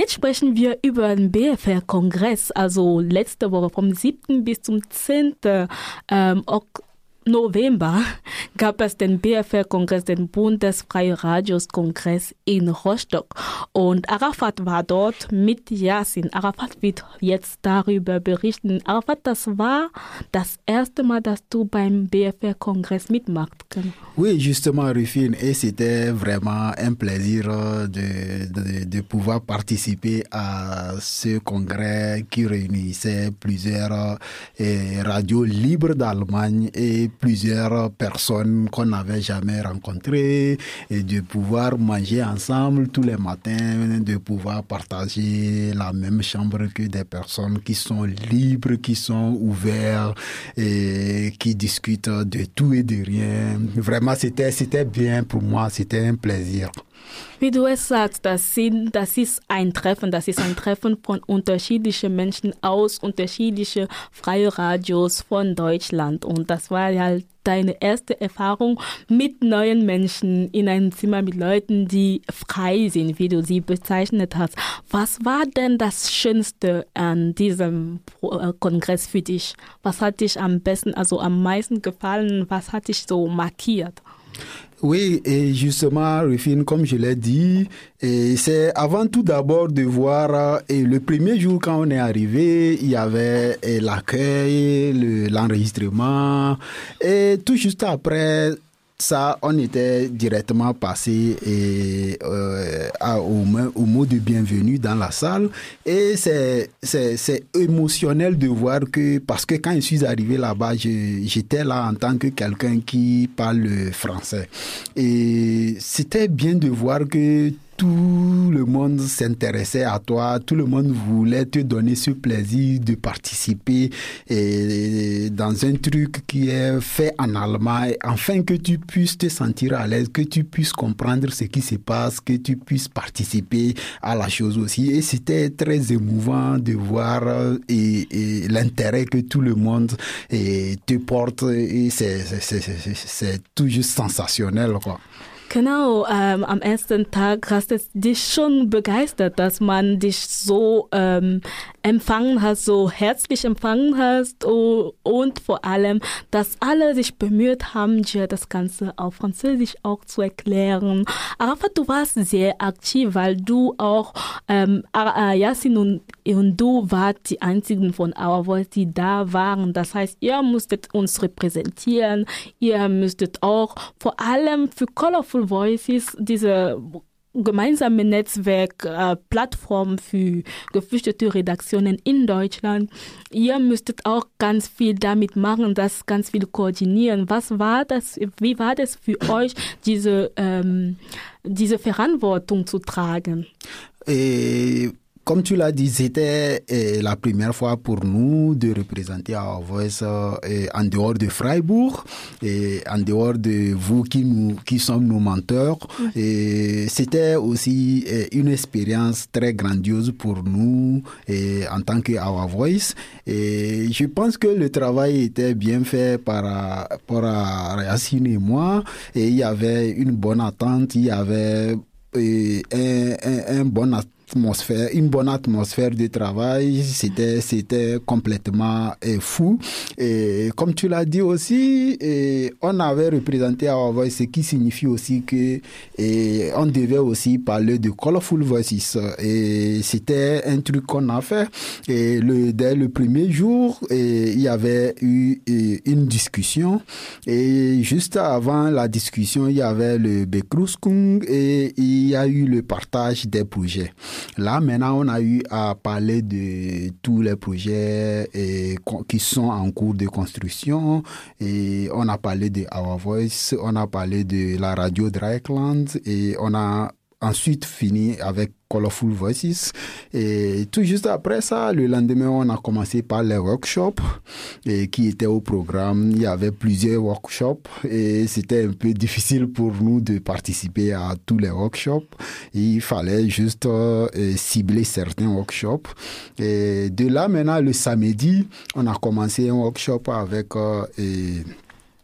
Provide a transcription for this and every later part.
Jetzt sprechen wir über den BFR-Kongress, also letzte Woche vom 7. bis zum 10. November gab es den BFR-Kongress, den Bundesfreie Radios-Kongress in Rostock. Und Arafat war dort mit Yasin. Arafat wird jetzt darüber berichten. Arafat, das war das erste Mal, dass du beim BFR-Kongress mitmachst. Oui, justement, Rufine. Et c'était vraiment un plaisir de, de, de pouvoir participer à ce congrès qui réunissait plusieurs eh, radios libres d'Allemagne et plusieurs personnes qu'on n'avait jamais rencontrées et de pouvoir manger ensemble tous les matins, de pouvoir partager la même chambre que des personnes qui sont libres, qui sont ouvertes et qui discutent de tout et de rien. Vraiment, c'était, c'était bien pour moi, c'était un plaisir. Wie du es sagst, das, sind, das ist ein Treffen, das ist ein Treffen von unterschiedlichen Menschen aus unterschiedlichen freie Radios von Deutschland. Und das war ja deine erste Erfahrung mit neuen Menschen in einem Zimmer mit Leuten, die frei sind, wie du sie bezeichnet hast. Was war denn das Schönste an diesem Kongress für dich? Was hat dich am besten, also am meisten gefallen? Was hat dich so markiert? Oui, et justement, Rufine, comme je l'ai dit, c'est avant tout d'abord de voir, et le premier jour quand on est arrivé, il y avait l'accueil, l'enregistrement, et tout juste après, ça, on était directement passé euh, au, au, mot de bienvenue dans la salle. Et c'est, c'est, émotionnel de voir que, parce que quand je suis arrivé là-bas, j'étais là en tant que quelqu'un qui parle français. Et c'était bien de voir que tout le monde s'intéressait à toi, tout le monde voulait te donner ce plaisir de participer dans un truc qui est fait en allemand, afin que tu puisses te sentir à l'aise, que tu puisses comprendre ce qui se passe, que tu puisses participer à la chose aussi. Et c'était très émouvant de voir et, et l'intérêt que tout le monde et, te porte et c'est tout juste sensationnel quoi. Genau, ähm, am ersten Tag hast es dich schon begeistert, dass man dich so ähm, empfangen hast, so herzlich empfangen hast und, und vor allem, dass alle sich bemüht haben, dir das Ganze auf Französisch auch zu erklären. Arafat, du warst sehr aktiv, weil du auch, ähm, Yasin und, und du wart die einzigen von Our Voice, die da waren. Das heißt, ihr musstet uns repräsentieren, ihr müsstet auch vor allem für Colorful Voices diese gemeinsame Netzwerk, äh, für geflüchtete Redaktionen in Deutschland. Ihr müsstet auch ganz viel damit machen, das ganz viel koordinieren. Was war das, wie war das für euch, diese, ähm, diese Verantwortung zu tragen? Et comme tu l'as dit, c'était eh, la première fois pour nous de représenter Our Voice eh, en dehors de Freiburg et en dehors de vous qui nous qui sommes nos menteurs. Et c'était aussi eh, une expérience très grandiose pour nous et en tant que Our Voice. Et je pense que le travail était bien fait par par Racine et moi. Et il y avait une bonne attente, il y avait un, un, un bon attente atmosphère, une bonne atmosphère de travail. C'était, c'était complètement eh, fou. Et comme tu l'as dit aussi, et on avait représenté Our Voice, ce qui signifie aussi que et on devait aussi parler de Colorful Voices. Et c'était un truc qu'on a fait. Et dès le premier jour, il y avait eu une discussion. Et juste avant la discussion, il y avait le Bekruskung et il y a eu le partage des projets. Là, maintenant, on a eu à parler de tous les projets et, qui sont en cours de construction. Et on a parlé de Our Voice, on a parlé de la radio Dryland et on a ensuite fini avec Colorful Voices. Et tout juste après ça, le lendemain, on a commencé par les workshops qui étaient au programme. Il y avait plusieurs workshops et c'était un peu difficile pour nous de participer à tous les workshops. Il fallait juste euh, cibler certains workshops. Et de là, maintenant, le samedi, on a commencé un workshop avec... Euh,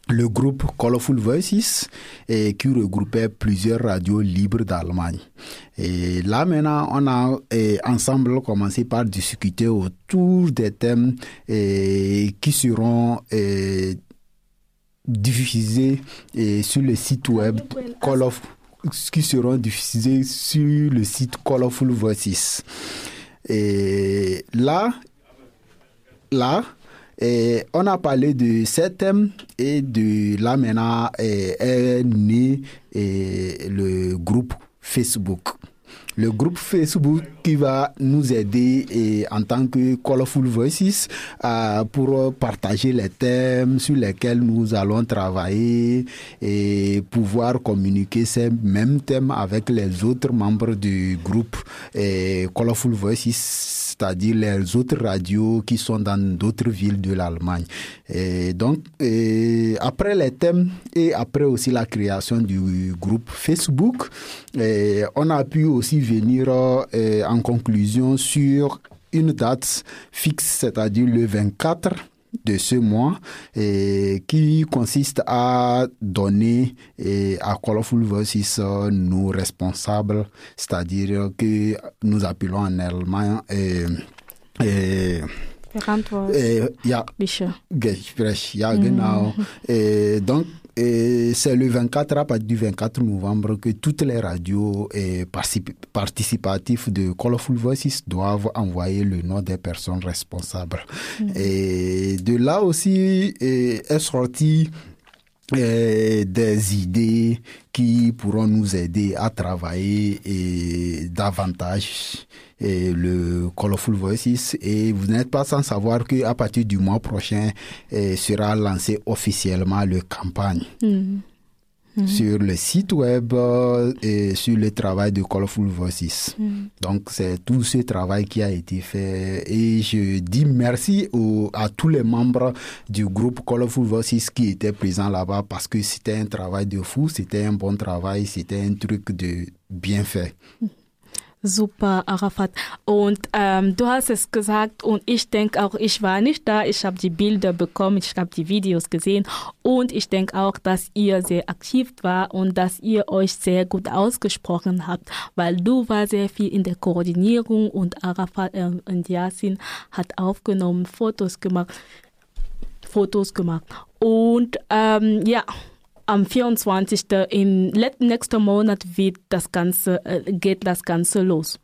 le groupe Colorful Voices et qui regroupait plusieurs radios libres d'Allemagne. Et là maintenant, on a ensemble commencé par discuter autour des thèmes qui seront diffusés sur le site web qui seront diffusés sur le site Colorful Voices. Et là, là, et on a parlé de ces thèmes et de là maintenant est, né le groupe Facebook. Le groupe Facebook qui va nous aider et, en tant que Colorful Voices pour partager les thèmes sur lesquels nous allons travailler et pouvoir communiquer ces mêmes thèmes avec les autres membres du groupe et Colorful Voices c'est-à-dire les autres radios qui sont dans d'autres villes de l'Allemagne. Et donc, après les thèmes et après aussi la création du groupe Facebook, on a pu aussi venir en conclusion sur une date fixe, c'est-à-dire le 24 de ce mois qui consiste à donner et à Colorful Voices nos responsables, c'est-à-dire que nous appelons en allemand ja, ja, genau. Et donc, c'est le 24 à partir du 24 novembre que toutes les radios participatives de Colorful Voices doivent envoyer le nom des personnes responsables. Mm. Et de là aussi est sorti des idées qui pourront nous aider à travailler davantage et le Colorful Voices et vous n'êtes pas sans savoir que à partir du mois prochain sera lancé officiellement le campagne. Mm. Mm-hmm. sur le site web euh, et sur le travail de Colorful Voices. Mm. Donc c'est tout ce travail qui a été fait et je dis merci à tous les membres du groupe Colorful Voices qui étaient présents là-bas parce que c'était un travail de fou, c'était un bon travail, c'était un truc de bien fait. Super, Arafat. Und ähm, du hast es gesagt und ich denke auch, ich war nicht da. Ich habe die Bilder bekommen, ich habe die Videos gesehen und ich denke auch, dass ihr sehr aktiv war und dass ihr euch sehr gut ausgesprochen habt, weil du war sehr viel in der Koordinierung und Arafat äh, und Yasin hat aufgenommen, Fotos gemacht, Fotos gemacht und ähm, ja am 24. im nächsten Monat wird das Ganze, äh, geht das Ganze los.